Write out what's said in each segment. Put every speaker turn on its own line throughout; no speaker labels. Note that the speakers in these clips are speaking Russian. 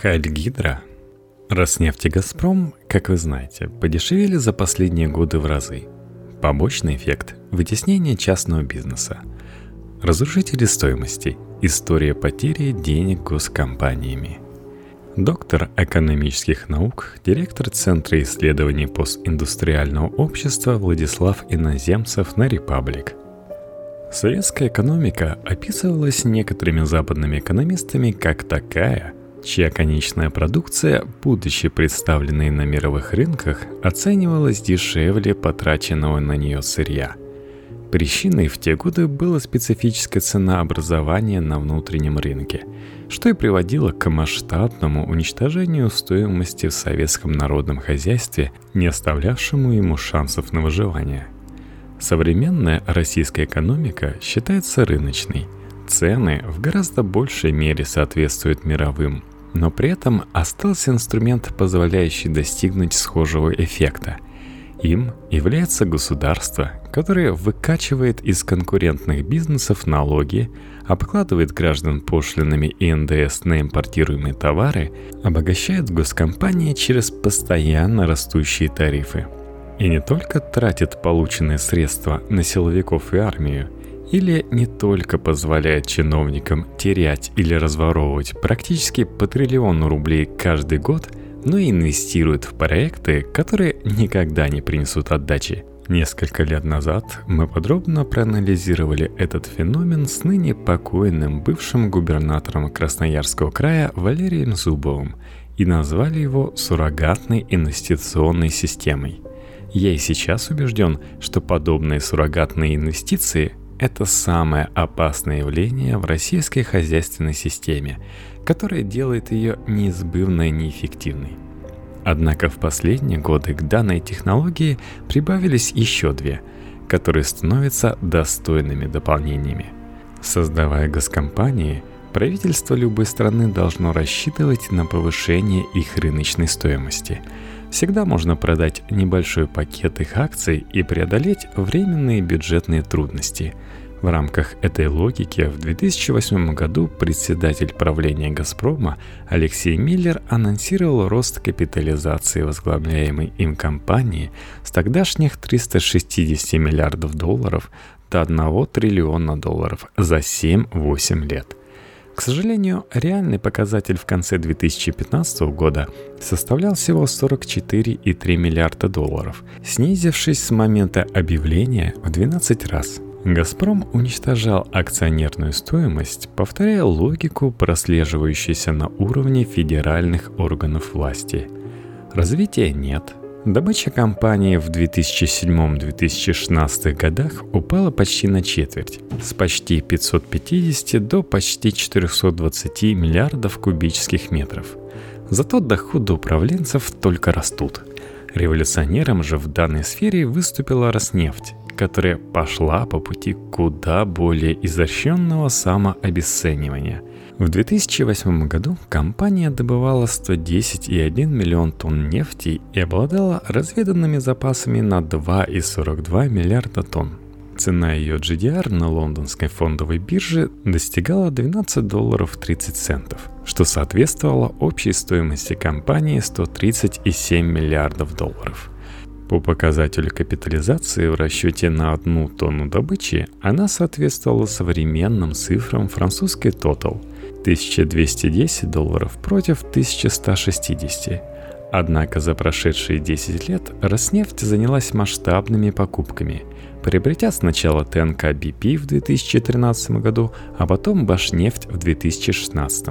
Хальгидра, Роснефть и Газпром, как вы знаете, подешевели за последние годы в разы. Побочный эффект – вытеснение частного бизнеса. Разрушители стоимости – история потери денег госкомпаниями. Доктор экономических наук, директор Центра исследований постиндустриального общества Владислав Иноземцев на Репаблик. Советская экономика описывалась некоторыми западными экономистами как такая – чья конечная продукция, будучи представленной на мировых рынках, оценивалась дешевле потраченного на нее сырья. Причиной в те годы была специфическая ценообразование на внутреннем рынке, что и приводило к масштабному уничтожению стоимости в советском народном хозяйстве, не оставлявшему ему шансов на выживание. Современная российская экономика считается рыночной – цены в гораздо большей мере соответствуют мировым, но при этом остался инструмент, позволяющий достигнуть схожего эффекта. Им является государство, которое выкачивает из конкурентных бизнесов налоги, обкладывает граждан пошлинами и НДС на импортируемые товары, обогащает госкомпании через постоянно растущие тарифы. И не только тратит полученные средства на силовиков и армию – или не только позволяет чиновникам терять или разворовывать практически по триллиону рублей каждый год, но и инвестирует в проекты, которые никогда не принесут отдачи. Несколько лет назад мы подробно проанализировали этот феномен с ныне покойным бывшим губернатором Красноярского края Валерием Зубовым и назвали его суррогатной инвестиционной системой. Я и сейчас убежден, что подобные суррогатные инвестиции это самое опасное явление в российской хозяйственной системе, которое делает ее неизбывно неэффективной. Однако в последние годы к данной технологии прибавились еще две, которые становятся достойными дополнениями. Создавая госкомпании, правительство любой страны должно рассчитывать на повышение их рыночной стоимости – Всегда можно продать небольшой пакет их акций и преодолеть временные бюджетные трудности. В рамках этой логики в 2008 году председатель правления «Газпрома» Алексей Миллер анонсировал рост капитализации возглавляемой им компании с тогдашних 360 миллиардов долларов до 1 триллиона долларов за 7-8 лет. К сожалению, реальный показатель в конце 2015 года составлял всего 44,3 миллиарда долларов, снизившись с момента объявления в 12 раз. «Газпром» уничтожал акционерную стоимость, повторяя логику, прослеживающуюся на уровне федеральных органов власти. Развития нет – Добыча компании в 2007-2016 годах упала почти на четверть, с почти 550 до почти 420 миллиардов кубических метров. Зато доходы управленцев только растут. Революционером же в данной сфере выступила Роснефть, которая пошла по пути куда более изощренного самообесценивания – в 2008 году компания добывала 110,1 миллион тонн нефти и обладала разведанными запасами на 2,42 миллиарда тонн. Цена ее GDR на лондонской фондовой бирже достигала 12 долларов 30 центов, что соответствовало общей стоимости компании 130,7 миллиардов долларов. По показателю капитализации в расчете на одну тонну добычи она соответствовала современным цифрам французской Total – 1210 долларов против 1160. Однако за прошедшие 10 лет Роснефть занялась масштабными покупками, приобретя сначала ТНК BP в 2013 году, а потом Башнефть в 2016.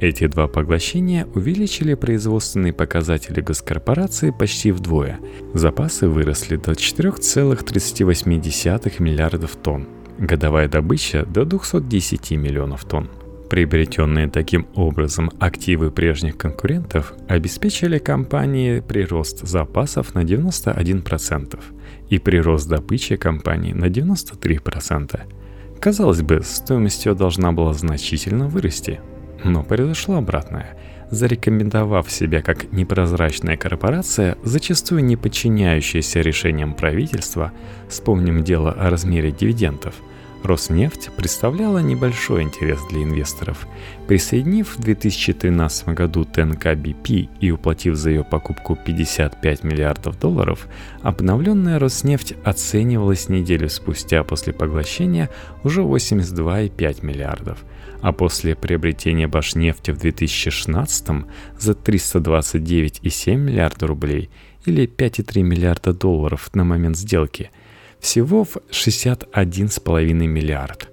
Эти два поглощения увеличили производственные показатели госкорпорации почти вдвое. Запасы выросли до 4,38 миллиардов тонн. Годовая добыча до 210 миллионов тонн. Приобретенные таким образом активы прежних конкурентов обеспечили компании прирост запасов на 91% и прирост добычи компании на 93%. Казалось бы, стоимость ее должна была значительно вырасти, но произошло обратное. Зарекомендовав себя как непрозрачная корпорация, зачастую не подчиняющаяся решениям правительства, вспомним дело о размере дивидендов – Роснефть представляла небольшой интерес для инвесторов. Присоединив в 2013 году ТНК BP и уплатив за ее покупку 55 миллиардов долларов, обновленная Роснефть оценивалась неделю спустя после поглощения уже 82,5 миллиардов, а после приобретения Башнефти в 2016 за 329,7 миллиарда рублей или 5,3 миллиарда долларов на момент сделки – всего в 61,5 миллиард.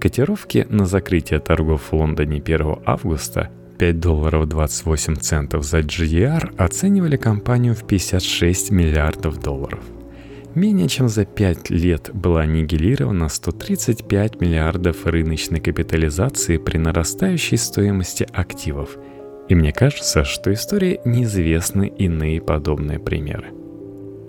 Котировки на закрытие торгов в Лондоне 1 августа 5 долларов 28 центов за GDR оценивали компанию в 56 миллиардов долларов. Менее чем за 5 лет была аннигилирована 135 миллиардов рыночной капитализации при нарастающей стоимости активов. И мне кажется, что истории неизвестны иные подобные примеры.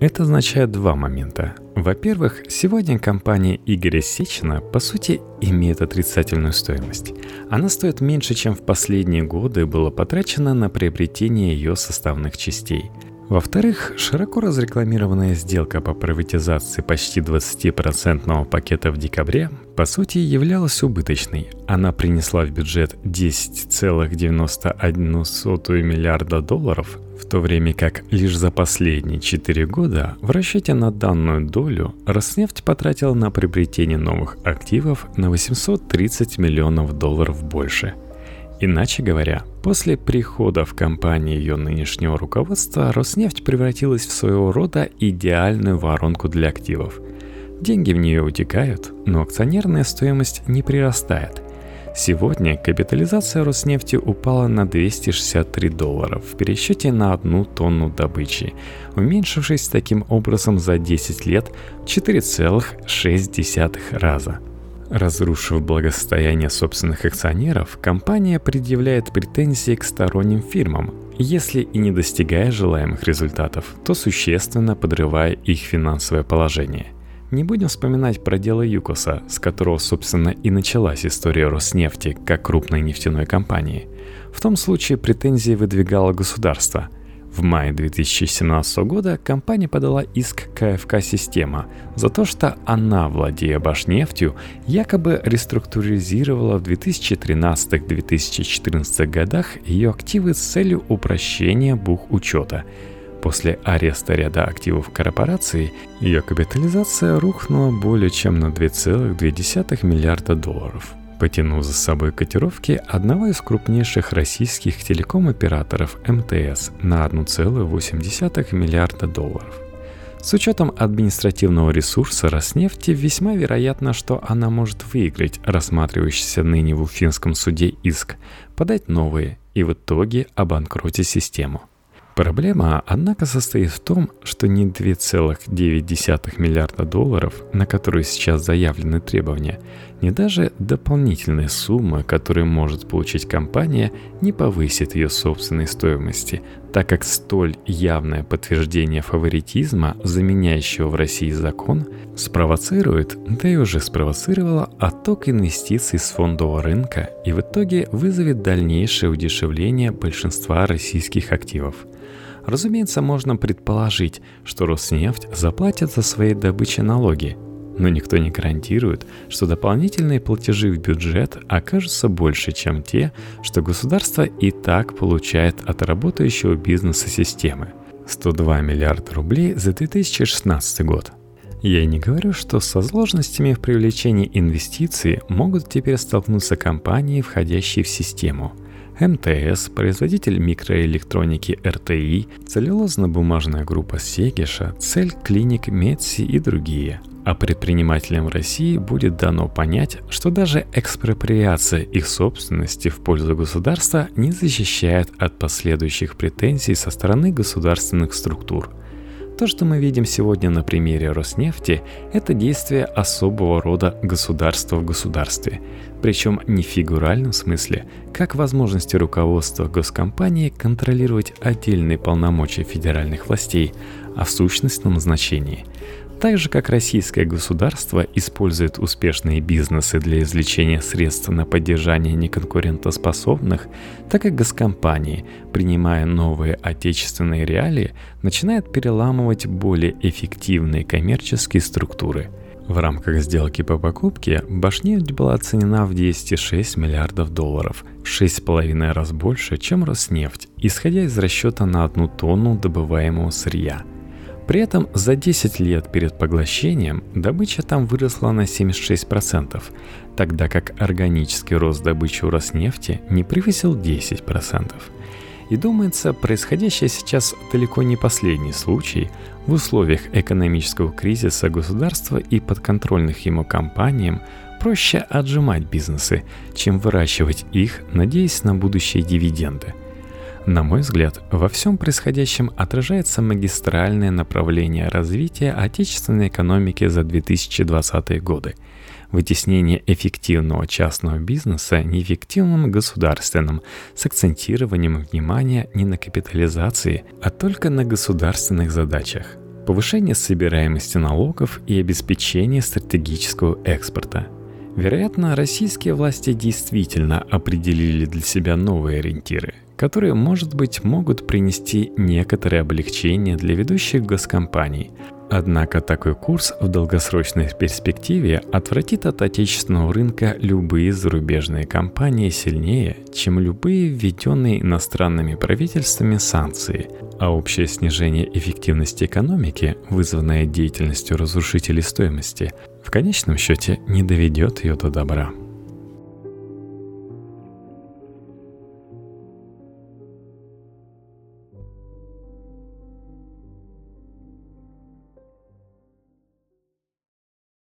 Это означает два момента. Во-первых, сегодня компания Игоря Сечина по сути имеет отрицательную стоимость. Она стоит меньше, чем в последние годы было потрачено на приобретение ее составных частей. Во-вторых, широко разрекламированная сделка по приватизации почти 20% пакета в декабре по сути являлась убыточной. Она принесла в бюджет 10,91 миллиарда долларов, в то время как лишь за последние 4 года в расчете на данную долю Роснефть потратила на приобретение новых активов на 830 миллионов долларов больше – Иначе говоря, после прихода в компанию ее нынешнего руководства Роснефть превратилась в своего рода идеальную воронку для активов. Деньги в нее утекают, но акционерная стоимость не прирастает. Сегодня капитализация Роснефти упала на 263 доллара в пересчете на одну тонну добычи, уменьшившись таким образом за 10 лет в 4,6 раза – Разрушив благосостояние собственных акционеров, компания предъявляет претензии к сторонним фирмам, если и не достигая желаемых результатов, то существенно подрывая их финансовое положение. Не будем вспоминать про дело Юкоса, с которого, собственно, и началась история Роснефти как крупной нефтяной компании. В том случае претензии выдвигало государство – в мае 2017 года компания подала иск КФК «Система» за то, что она, владея Башнефтью, якобы реструктуризировала в 2013-2014 годах ее активы с целью упрощения бухучета. После ареста ряда активов корпорации ее капитализация рухнула более чем на 2,2 миллиарда долларов – потянул за собой котировки одного из крупнейших российских телеком-операторов МТС на 1,8 миллиарда долларов. С учетом административного ресурса Роснефти весьма вероятно, что она может выиграть рассматривающийся ныне в Уфимском суде иск, подать новые и в итоге обанкротить систему – Проблема, однако, состоит в том, что не 2,9 миллиарда долларов, на которые сейчас заявлены требования, не даже дополнительные суммы, которые может получить компания, не повысит ее собственной стоимости, так как столь явное подтверждение фаворитизма, заменяющего в России закон, спровоцирует, да и уже спровоцировало отток инвестиций с фондового рынка и в итоге вызовет дальнейшее удешевление большинства российских активов – Разумеется, можно предположить, что Роснефть заплатит за свои добычи налоги, но никто не гарантирует, что дополнительные платежи в бюджет окажутся больше, чем те, что государство и так получает от работающего бизнеса системы. 102 миллиарда рублей за 2016 год. Я не говорю, что со сложностями в привлечении инвестиций могут теперь столкнуться компании, входящие в систему – МТС, производитель микроэлектроники РТИ, целлюлозно-бумажная группа Сегиша, Цель Клиник Медси и другие. А предпринимателям России будет дано понять, что даже экспроприация их собственности в пользу государства не защищает от последующих претензий со стороны государственных структур – то, что мы видим сегодня на примере Роснефти, это действие особого рода государства в государстве, причем не в фигуральном смысле, как возможности руководства госкомпании контролировать отдельные полномочия федеральных властей, а в сущностном значении. Так же, как российское государство использует успешные бизнесы для извлечения средств на поддержание неконкурентоспособных, так и госкомпании, принимая новые отечественные реалии, начинают переламывать более эффективные коммерческие структуры – В рамках сделки по покупке Башнефть была оценена в 206 миллиардов долларов, в 6,5 раз больше, чем Роснефть, исходя из расчета на одну тонну добываемого сырья. При этом за 10 лет перед поглощением добыча там выросла на 76%, тогда как органический рост добычи у Роснефти не превысил 10%. И думается, происходящее сейчас далеко не последний случай в условиях экономического кризиса государства и подконтрольных ему компаниям проще отжимать бизнесы, чем выращивать их, надеясь на будущие дивиденды. На мой взгляд, во всем происходящем отражается магистральное направление развития отечественной экономики за 2020 годы – вытеснение эффективного частного бизнеса неэффективным государственным с акцентированием внимания не на капитализации, а только на государственных задачах. Повышение собираемости налогов и обеспечение стратегического экспорта. Вероятно, российские власти действительно определили для себя новые ориентиры, которые, может быть, могут принести некоторое облегчение для ведущих госкомпаний, Однако такой курс в долгосрочной перспективе отвратит от отечественного рынка любые зарубежные компании сильнее, чем любые введенные иностранными правительствами санкции, а общее снижение эффективности экономики, вызванное деятельностью разрушителей стоимости, в конечном счете не доведет ее до добра.